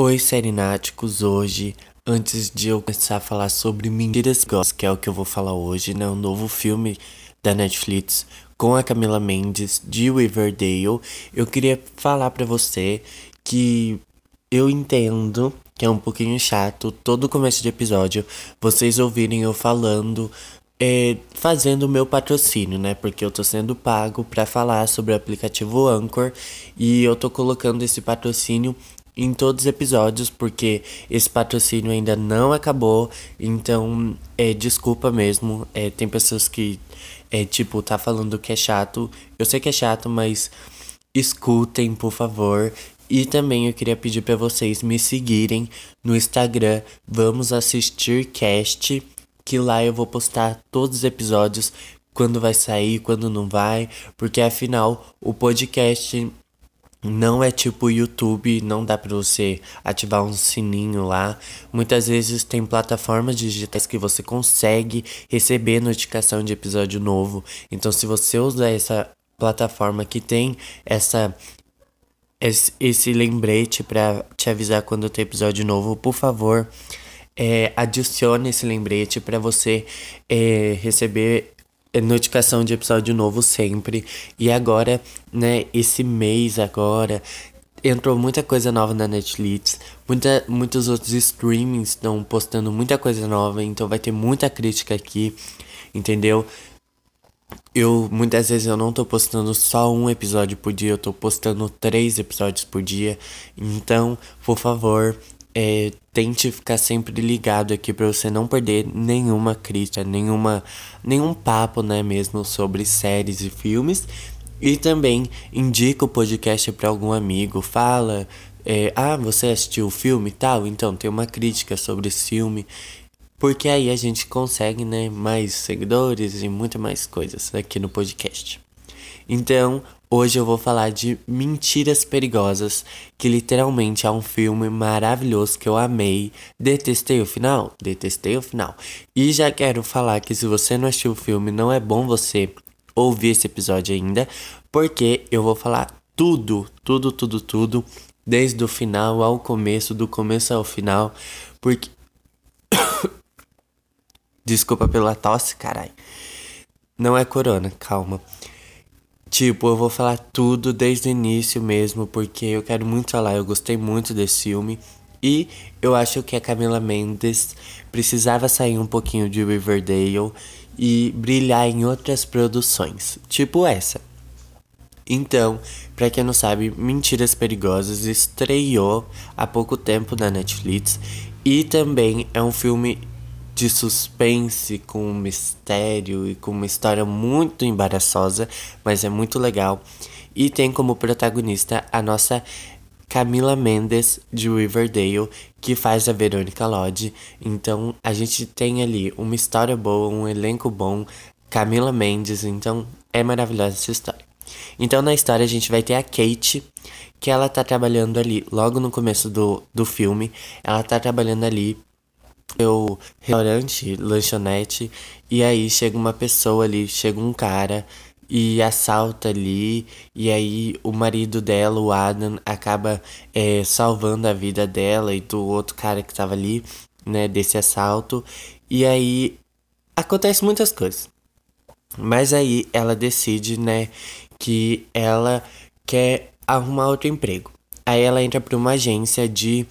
Oi, serináticos. Hoje, antes de eu começar a falar sobre Mentiras Goss, que é o que eu vou falar hoje, né? Um novo filme da Netflix com a Camila Mendes de Riverdale, eu queria falar para você que eu entendo que é um pouquinho chato todo começo de episódio vocês ouvirem eu falando é, fazendo o meu patrocínio, né? Porque eu tô sendo pago para falar sobre o aplicativo Anchor e eu tô colocando esse patrocínio em todos os episódios, porque esse patrocínio ainda não acabou. Então, é, desculpa mesmo. É, tem pessoas que, é, tipo, tá falando que é chato. Eu sei que é chato, mas escutem, por favor. E também eu queria pedir para vocês me seguirem no Instagram. Vamos assistir cast, que lá eu vou postar todos os episódios quando vai sair, quando não vai, porque afinal o podcast não é tipo YouTube, não dá para você ativar um sininho lá. Muitas vezes tem plataformas digitais que você consegue receber notificação de episódio novo. Então, se você usar essa plataforma que tem essa esse, lembrete para te avisar quando tem episódio novo, por favor, é, adicione esse lembrete para você é, receber notificação de episódio novo sempre. E agora, né, esse mês agora, entrou muita coisa nova na Netflix. Muita, muitos outros streamings estão postando muita coisa nova, então vai ter muita crítica aqui, entendeu? Eu muitas vezes eu não tô postando só um episódio por dia, eu tô postando três episódios por dia. Então, por favor, é, tente ficar sempre ligado aqui para você não perder nenhuma crítica, nenhuma, nenhum papo, né, mesmo sobre séries e filmes. E também indica o podcast para algum amigo, fala, é, ah, você assistiu o filme tal, então tem uma crítica sobre esse filme. Porque aí a gente consegue, né, mais seguidores e muito mais coisas aqui no podcast. Então, Hoje eu vou falar de Mentiras Perigosas, que literalmente é um filme maravilhoso que eu amei. Detestei o final? Detestei o final. E já quero falar que se você não assistiu o filme, não é bom você ouvir esse episódio ainda, porque eu vou falar tudo, tudo, tudo, tudo, desde o final ao começo, do começo ao final, porque. Desculpa pela tosse, carai. Não é corona, calma. Tipo, eu vou falar tudo desde o início mesmo, porque eu quero muito falar, eu gostei muito desse filme. E eu acho que a Camila Mendes precisava sair um pouquinho de Riverdale e brilhar em outras produções, tipo essa. Então, para quem não sabe, Mentiras Perigosas estreou há pouco tempo na Netflix e também é um filme de suspense, com mistério e com uma história muito embaraçosa, mas é muito legal. E tem como protagonista a nossa Camila Mendes de Riverdale, que faz a Verônica Lodge. Então a gente tem ali uma história boa, um elenco bom, Camila Mendes, então é maravilhosa essa história. Então na história a gente vai ter a Kate, que ela tá trabalhando ali, logo no começo do, do filme, ela tá trabalhando ali meu restaurante, lanchonete, e aí chega uma pessoa ali, chega um cara e assalta ali, e aí o marido dela, o Adam, acaba é, salvando a vida dela e do outro cara que tava ali, né, desse assalto, e aí acontece muitas coisas. Mas aí ela decide, né, que ela quer arrumar outro emprego. Aí ela entra para uma agência de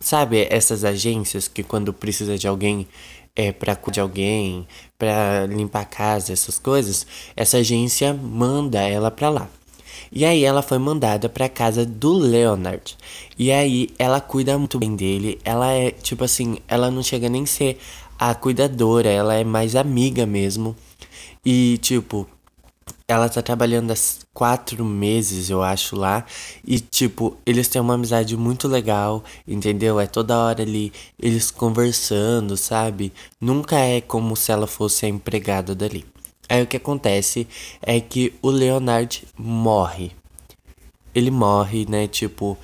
Sabe, essas agências que quando precisa de alguém é, para cuidar de alguém, para limpar a casa, essas coisas, essa agência manda ela para lá. E aí ela foi mandada para casa do Leonard. E aí ela cuida muito bem dele. Ela é tipo assim, ela não chega nem ser a cuidadora, ela é mais amiga mesmo. E tipo, ela tá trabalhando há quatro meses, eu acho, lá. E, tipo, eles têm uma amizade muito legal, entendeu? É toda hora ali eles conversando, sabe? Nunca é como se ela fosse a empregada dali. Aí o que acontece é que o Leonard morre. Ele morre, né? Tipo,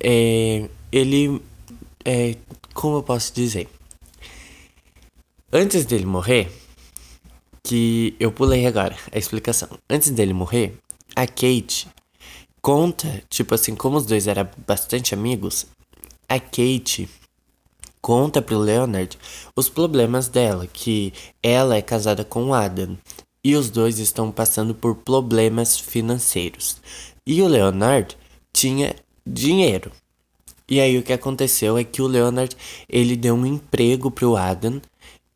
é, ele. É, como eu posso dizer? Antes dele morrer que eu pulei agora a explicação. Antes dele morrer, a Kate conta, tipo assim, como os dois eram bastante amigos, a Kate conta pro Leonard os problemas dela, que ela é casada com o Adam e os dois estão passando por problemas financeiros. E o Leonard tinha dinheiro. E aí o que aconteceu é que o Leonard ele deu um emprego pro Adam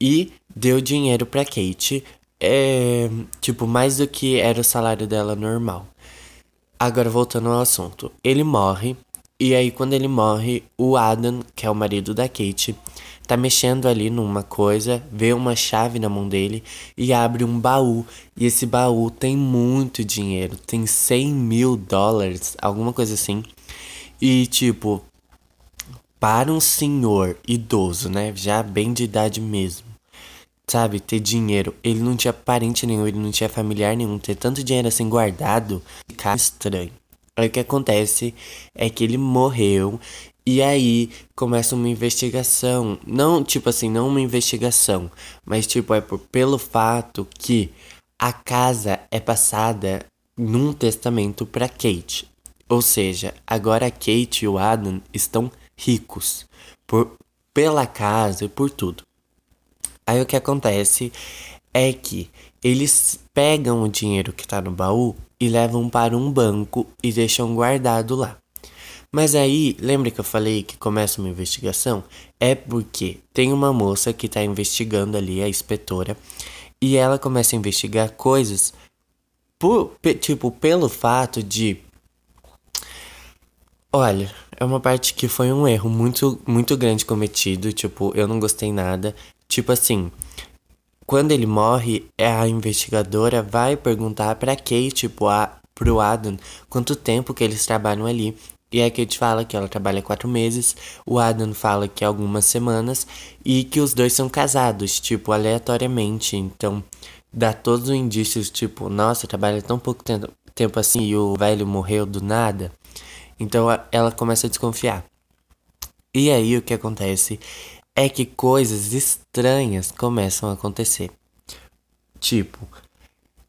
e deu dinheiro pra Kate, é, tipo mais do que era o salário dela normal. Agora voltando ao assunto, ele morre e aí quando ele morre, o Adam, que é o marido da Kate, tá mexendo ali numa coisa, vê uma chave na mão dele e abre um baú. E esse baú tem muito dinheiro, tem 100 mil dólares, alguma coisa assim. E tipo, para um senhor idoso, né? Já bem de idade mesmo. Sabe, ter dinheiro. Ele não tinha parente nenhum, ele não tinha familiar nenhum. Ter tanto dinheiro assim guardado, fica estranho. Aí o que acontece é que ele morreu e aí começa uma investigação. Não, tipo assim, não uma investigação, mas tipo, é por, pelo fato que a casa é passada num testamento para Kate. Ou seja, agora a Kate e o Adam estão ricos por, pela casa e por tudo. Aí o que acontece é que eles pegam o dinheiro que tá no baú e levam para um banco e deixam guardado lá. Mas aí, lembra que eu falei que começa uma investigação? É porque tem uma moça que está investigando ali, a inspetora, e ela começa a investigar coisas, por, tipo, pelo fato de Olha, é uma parte que foi um erro muito, muito grande cometido. Tipo, eu não gostei nada. Tipo assim, quando ele morre, a investigadora vai perguntar pra Kate, tipo, a, pro Adam, quanto tempo que eles trabalham ali. E a Kate fala que ela trabalha quatro meses, o Adam fala que é algumas semanas, e que os dois são casados, tipo, aleatoriamente. Então, dá todos os indícios, tipo, nossa, trabalha tão pouco tempo assim e o velho morreu do nada. Então ela começa a desconfiar. E aí o que acontece é que coisas estranhas começam a acontecer. Tipo,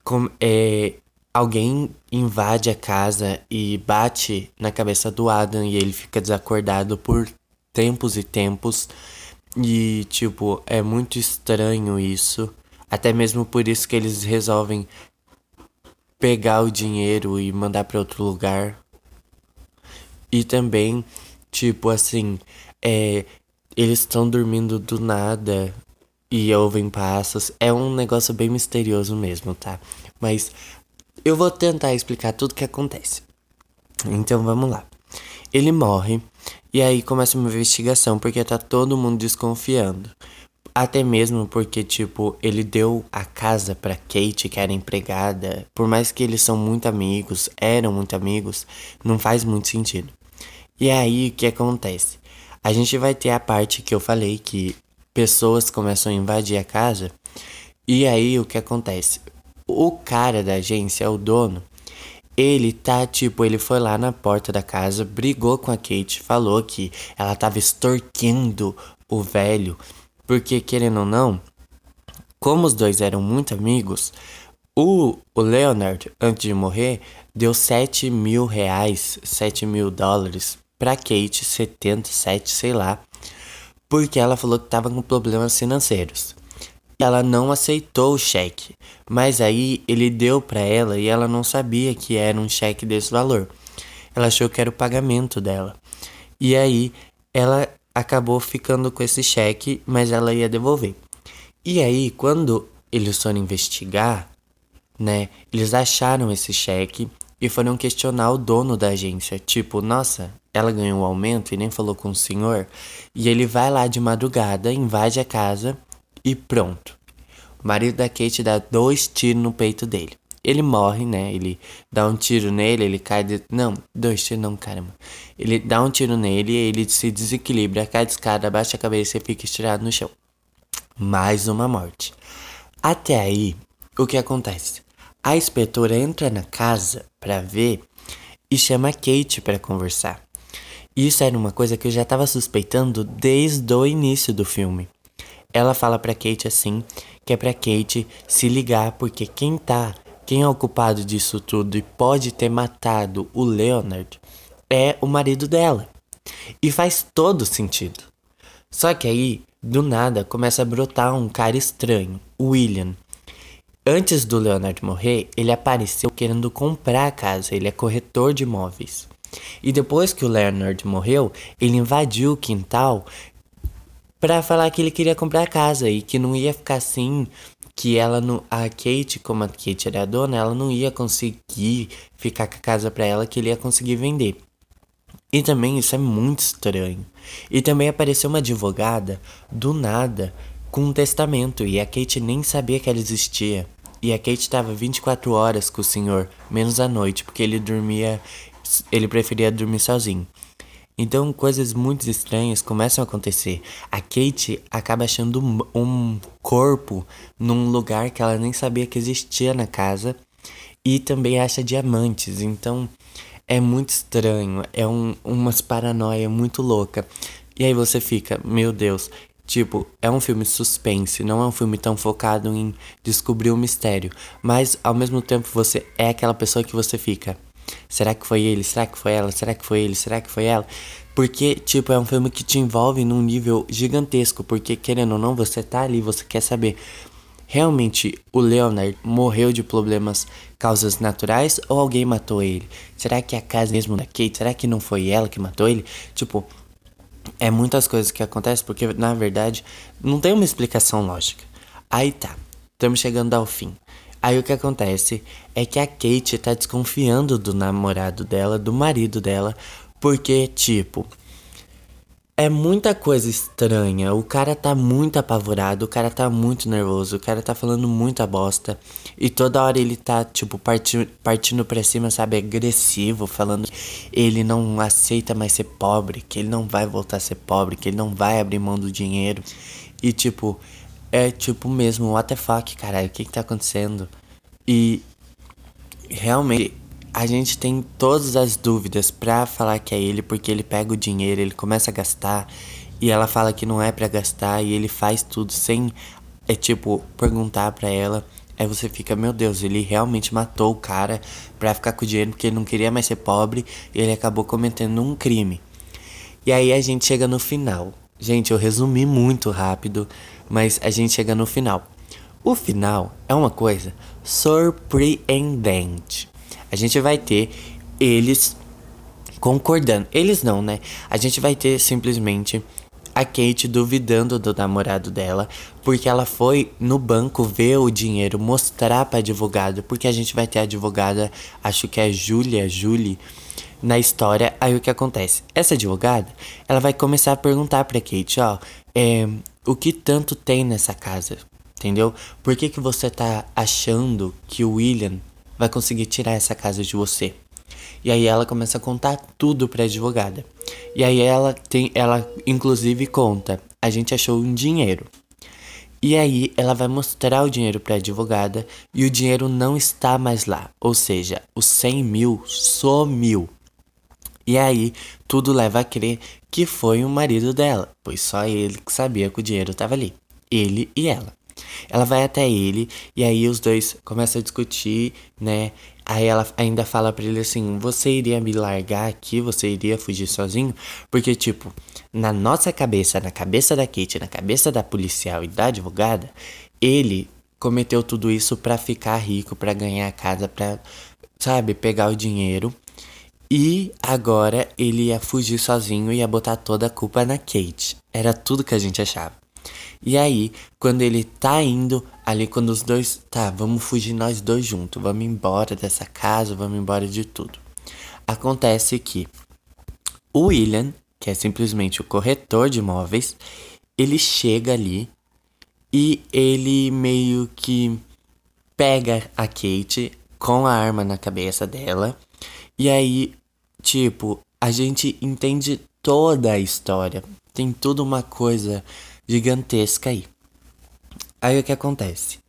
com, é, alguém invade a casa e bate na cabeça do Adam e ele fica desacordado por tempos e tempos. E, tipo, é muito estranho isso. Até mesmo por isso que eles resolvem pegar o dinheiro e mandar para outro lugar e também, tipo assim, é, eles estão dormindo do nada e ouvem passos. É um negócio bem misterioso mesmo, tá? Mas eu vou tentar explicar tudo o que acontece. Então vamos lá. Ele morre e aí começa uma investigação porque tá todo mundo desconfiando. Até mesmo porque, tipo, ele deu a casa pra Kate, que era empregada. Por mais que eles são muito amigos, eram muito amigos, não faz muito sentido. E aí o que acontece? A gente vai ter a parte que eu falei que pessoas começam a invadir a casa. E aí o que acontece? O cara da agência, o dono, ele tá tipo, ele foi lá na porta da casa, brigou com a Kate, falou que ela tava extorquindo o velho, porque querendo ou não, como os dois eram muito amigos, o, o Leonard, antes de morrer, deu 7 mil reais, 7 mil dólares pra Kate, 77, sei lá, porque ela falou que tava com problemas financeiros. Ela não aceitou o cheque, mas aí ele deu para ela e ela não sabia que era um cheque desse valor. Ela achou que era o pagamento dela. E aí ela acabou ficando com esse cheque, mas ela ia devolver. E aí, quando eles foram investigar, né, eles acharam esse cheque e foram questionar o dono da agência, tipo, nossa, ela ganhou um aumento e nem falou com o senhor. E ele vai lá de madrugada, invade a casa e pronto. O marido da Kate dá dois tiros no peito dele. Ele morre, né? Ele dá um tiro nele, ele cai de... Não, dois tiros não, caramba. Ele dá um tiro nele, ele se desequilibra, cai de escada, abaixa a cabeça e fica estirado no chão. Mais uma morte. Até aí, o que acontece? A inspetora entra na casa para ver e chama a Kate para conversar. Isso era uma coisa que eu já estava suspeitando desde o início do filme. Ela fala para Kate assim, que é para Kate se ligar porque quem tá, quem é o culpado disso tudo e pode ter matado o Leonard é o marido dela. E faz todo sentido. Só que aí, do nada, começa a brotar um cara estranho, William. Antes do Leonard morrer, ele apareceu querendo comprar a casa, ele é corretor de imóveis. E depois que o Leonard morreu, ele invadiu o quintal para falar que ele queria comprar a casa e que não ia ficar assim, que ela não, a Kate, como a Kate era a dona, ela não ia conseguir ficar com a casa para ela, que ele ia conseguir vender. E também isso é muito estranho. E também apareceu uma advogada do nada com um testamento e a Kate nem sabia que ela existia. E a Kate estava 24 horas com o senhor, menos à noite, porque ele dormia, ele preferia dormir sozinho. Então coisas muito estranhas começam a acontecer. A Kate acaba achando um corpo num lugar que ela nem sabia que existia na casa e também acha diamantes. Então é muito estranho, é um, umas paranoia muito louca. E aí você fica, meu Deus, tipo, é um filme suspense, não é um filme tão focado em descobrir o um mistério, mas ao mesmo tempo você é aquela pessoa que você fica, será que foi ele? Será que foi ela? Será que foi ele? Será que foi ela? Porque, tipo, é um filme que te envolve num nível gigantesco, porque querendo ou não, você tá ali, você quer saber Realmente o Leonard morreu de problemas, causas naturais ou alguém matou ele? Será que é a casa mesmo da Kate? Será que não foi ela que matou ele? Tipo, é muitas coisas que acontecem porque na verdade não tem uma explicação lógica. Aí tá, estamos chegando ao fim. Aí o que acontece é que a Kate tá desconfiando do namorado dela, do marido dela, porque tipo, é muita coisa estranha. O cara tá muito apavorado, o cara tá muito nervoso, o cara tá falando muita bosta. E toda hora ele tá, tipo, parti partindo pra cima, sabe, agressivo, falando ele não aceita mais ser pobre, que ele não vai voltar a ser pobre, que ele não vai abrir mão do dinheiro. E, tipo, é tipo mesmo, what the fuck, caralho, o que que tá acontecendo? E realmente a gente tem todas as dúvidas pra falar que é ele, porque ele pega o dinheiro, ele começa a gastar e ela fala que não é para gastar e ele faz tudo sem é tipo perguntar para ela. Aí você fica, meu Deus, ele realmente matou o cara pra ficar com o dinheiro porque ele não queria mais ser pobre e ele acabou cometendo um crime. E aí a gente chega no final. Gente, eu resumi muito rápido, mas a gente chega no final. O final é uma coisa surpreendente a gente vai ter eles concordando. Eles não, né? A gente vai ter simplesmente a Kate duvidando do namorado dela, porque ela foi no banco ver o dinheiro, mostrar para advogado, porque a gente vai ter a advogada, acho que é Julia, Julie, na história. Aí o que acontece? Essa advogada, ela vai começar a perguntar para Kate, ó, é, o que tanto tem nessa casa, entendeu? Por que que você tá achando que o William vai conseguir tirar essa casa de você. E aí ela começa a contar tudo para a advogada. E aí ela tem, ela inclusive conta, a gente achou um dinheiro. E aí ela vai mostrar o dinheiro para a advogada e o dinheiro não está mais lá, ou seja, os 100 mil sumiu. E aí tudo leva a crer que foi o marido dela, pois só ele que sabia que o dinheiro estava ali, ele e ela. Ela vai até ele e aí os dois começam a discutir, né? Aí ela ainda fala para ele assim: Você iria me largar aqui? Você iria fugir sozinho? Porque, tipo, na nossa cabeça, na cabeça da Kate, na cabeça da policial e da advogada, ele cometeu tudo isso para ficar rico, para ganhar a casa, pra, sabe, pegar o dinheiro. E agora ele ia fugir sozinho e ia botar toda a culpa na Kate. Era tudo que a gente achava. E aí, quando ele tá indo, ali quando os dois, tá, vamos fugir nós dois juntos, vamos embora dessa casa, vamos embora de tudo. Acontece que o William, que é simplesmente o corretor de imóveis, ele chega ali e ele meio que pega a Kate com a arma na cabeça dela. E aí, tipo, a gente entende toda a história. Tem toda uma coisa gigantesca aí. Aí o que acontece?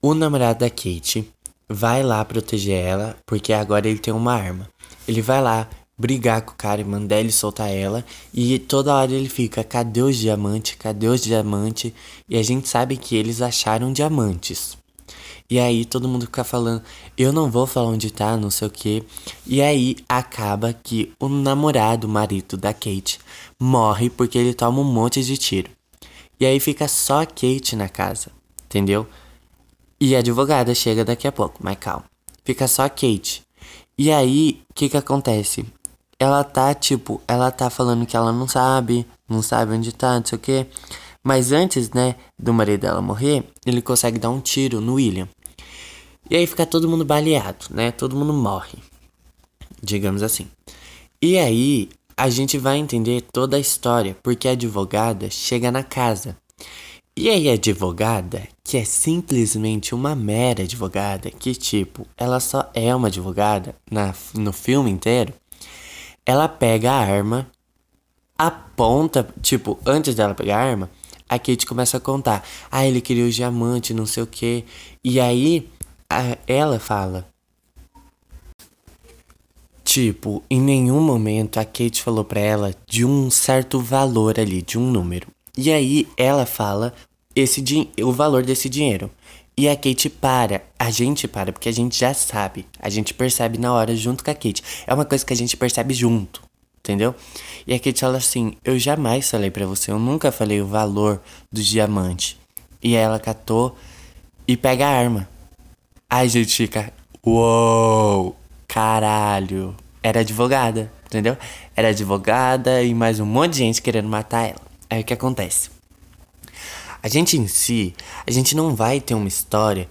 O namorado da Kate vai lá proteger ela, porque agora ele tem uma arma. Ele vai lá brigar com o cara e mandar ele soltar ela. E toda hora ele fica: cadê os diamantes? Cadê os diamantes? E a gente sabe que eles acharam diamantes. E aí todo mundo fica falando, eu não vou falar onde tá, não sei o que. E aí acaba que o namorado, o marido da Kate, morre porque ele toma um monte de tiro. E aí fica só a Kate na casa, entendeu? E a advogada chega daqui a pouco, mas calma. Fica só a Kate. E aí, o que que acontece? Ela tá, tipo, ela tá falando que ela não sabe, não sabe onde tá, não sei o que. Mas antes, né, do marido dela morrer, ele consegue dar um tiro no William. E aí fica todo mundo baleado, né? Todo mundo morre. Digamos assim. E aí, a gente vai entender toda a história, porque a advogada chega na casa. E aí a advogada, que é simplesmente uma mera advogada, que tipo, ela só é uma advogada na, no filme inteiro, ela pega a arma, aponta, tipo, antes dela pegar a arma, a Kate começa a contar. Ah, ele queria o diamante, não sei o que. E aí, ela fala. Tipo, em nenhum momento a Kate falou pra ela de um certo valor ali, de um número. E aí ela fala esse o valor desse dinheiro. E a Kate para, a gente para, porque a gente já sabe, a gente percebe na hora junto com a Kate. É uma coisa que a gente percebe junto entendeu? E a Kate fala assim: Eu jamais falei para você, eu nunca falei o valor do diamante. E ela catou e pega a arma. Aí a gente fica: Uou, caralho. Era advogada, entendeu? Era advogada e mais um monte de gente querendo matar ela. Aí o que acontece? A gente em si, a gente não vai ter uma história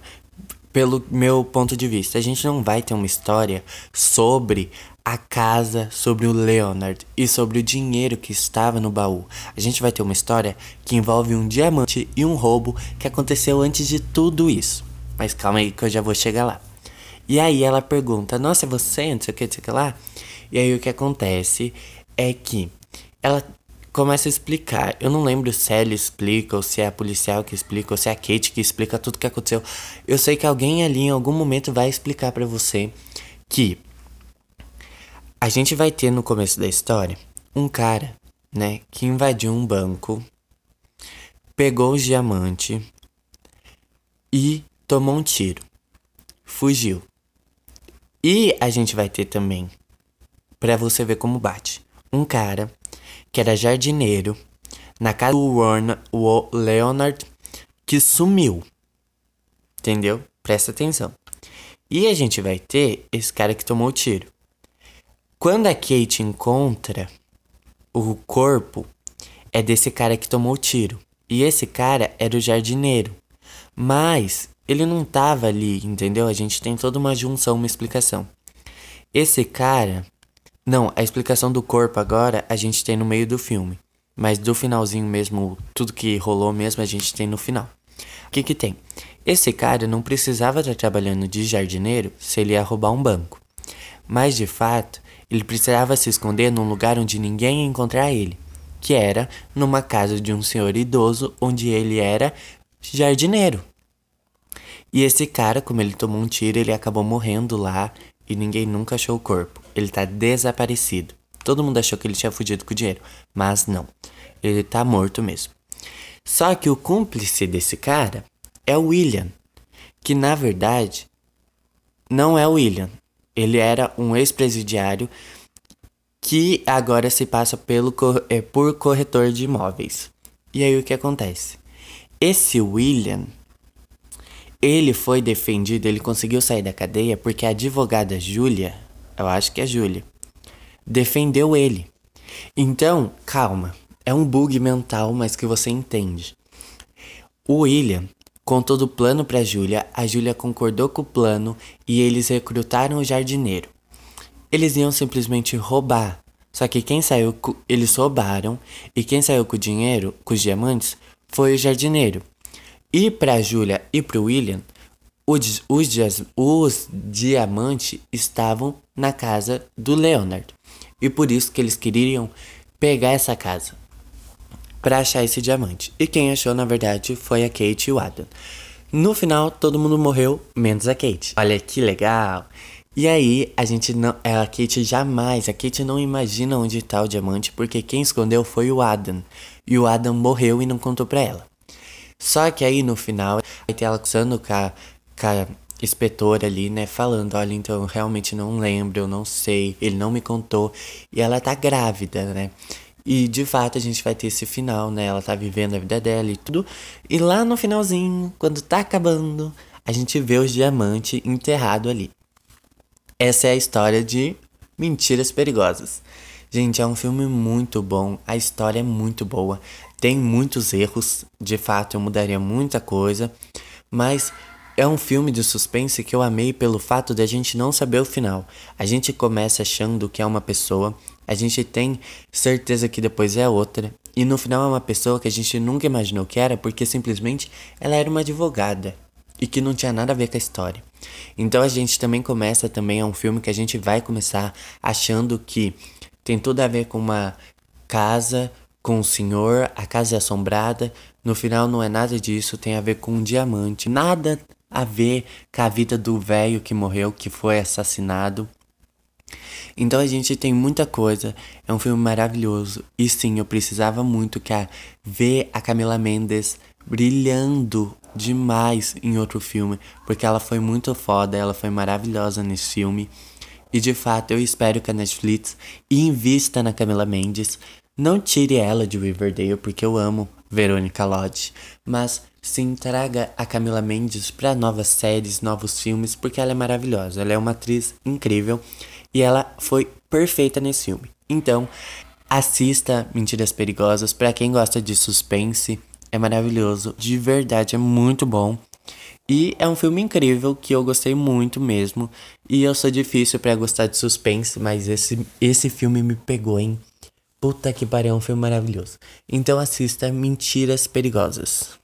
pelo meu ponto de vista, a gente não vai ter uma história sobre a casa, sobre o Leonard e sobre o dinheiro que estava no baú. A gente vai ter uma história que envolve um diamante e um roubo que aconteceu antes de tudo isso. Mas calma aí que eu já vou chegar lá. E aí ela pergunta: Nossa, é você? Não sei o que, não sei o que lá. E aí o que acontece é que ela começa a explicar. Eu não lembro se ela explica, ou se é a policial que explica, ou se é a Kate que explica tudo que aconteceu. Eu sei que alguém ali em algum momento vai explicar para você que a gente vai ter no começo da história um cara, né, que invadiu um banco, pegou os diamantes e tomou um tiro. Fugiu. E a gente vai ter também, para você ver como bate, um cara que era jardineiro na casa do o Leonard, que sumiu. Entendeu? Presta atenção. E a gente vai ter esse cara que tomou o tiro. Quando a Kate encontra o corpo, é desse cara que tomou o tiro. E esse cara era o jardineiro. Mas ele não tava ali, entendeu? A gente tem toda uma junção, uma explicação. Esse cara. Não, a explicação do corpo agora a gente tem no meio do filme. Mas do finalzinho mesmo, tudo que rolou mesmo, a gente tem no final. O que que tem? Esse cara não precisava estar trabalhando de jardineiro se ele ia roubar um banco. Mas de fato, ele precisava se esconder num lugar onde ninguém ia encontrar ele, que era numa casa de um senhor idoso onde ele era jardineiro. E esse cara, como ele tomou um tiro, ele acabou morrendo lá e ninguém nunca achou o corpo. Ele tá desaparecido. Todo mundo achou que ele tinha fugido com o dinheiro, mas não. Ele tá morto mesmo. Só que o cúmplice desse cara é o William, que na verdade não é o William, ele era um ex-presidiário que agora se passa pelo, é, por corretor de imóveis. E aí o que acontece? Esse William, ele foi defendido, ele conseguiu sair da cadeia porque a advogada Júlia, eu acho que é Júlia, defendeu ele. Então, calma, é um bug mental, mas que você entende. O William, Contou do plano para Júlia, a Júlia concordou com o plano e eles recrutaram o jardineiro. Eles iam simplesmente roubar, só que quem saiu, eles roubaram e quem saiu com o dinheiro, com os diamantes, foi o jardineiro. E para Júlia e para William, os, os, os diamantes estavam na casa do Leonard. E por isso que eles queriam pegar essa casa para achar esse diamante. E quem achou, na verdade, foi a Kate e o Adam. No final, todo mundo morreu, menos a Kate. Olha que legal! E aí, a gente não. É, a Kate jamais, a Kate não imagina onde está o diamante, porque quem escondeu foi o Adam. E o Adam morreu e não contou pra ela. Só que aí no final, vai ter ela acusando com a com a inspetora ali, né, falando, olha, então eu realmente não lembro, eu não sei, ele não me contou, e ela tá grávida, né? E de fato a gente vai ter esse final, né? Ela tá vivendo a vida dela e tudo. E lá no finalzinho, quando tá acabando, a gente vê os diamantes enterrado ali. Essa é a história de Mentiras Perigosas. Gente, é um filme muito bom, a história é muito boa, tem muitos erros, de fato eu mudaria muita coisa, mas é um filme de suspense que eu amei pelo fato de a gente não saber o final. A gente começa achando que é uma pessoa, a gente tem certeza que depois é outra, e no final é uma pessoa que a gente nunca imaginou que era porque simplesmente ela era uma advogada e que não tinha nada a ver com a história. Então a gente também começa também é um filme que a gente vai começar achando que tem tudo a ver com uma casa com o senhor, a casa é assombrada. No final não é nada disso, tem a ver com um diamante. Nada a ver com a vida do velho que morreu, que foi assassinado. Então a gente tem muita coisa, é um filme maravilhoso. E sim, eu precisava muito que a, ver a Camila Mendes brilhando demais em outro filme, porque ela foi muito foda, ela foi maravilhosa nesse filme. E de fato, eu espero que a Netflix invista na Camila Mendes. Não tire ela de Riverdale, porque eu amo Verônica Lodge, mas sim traga a Camila Mendes para novas séries, novos filmes, porque ela é maravilhosa. Ela é uma atriz incrível e ela foi perfeita nesse filme. Então, assista Mentiras Perigosas para quem gosta de suspense. É maravilhoso, de verdade é muito bom. E é um filme incrível que eu gostei muito mesmo. E eu sou difícil para gostar de suspense, mas esse, esse filme me pegou, hein? Puta que pariu, é um filme maravilhoso. Então assista Mentiras Perigosas.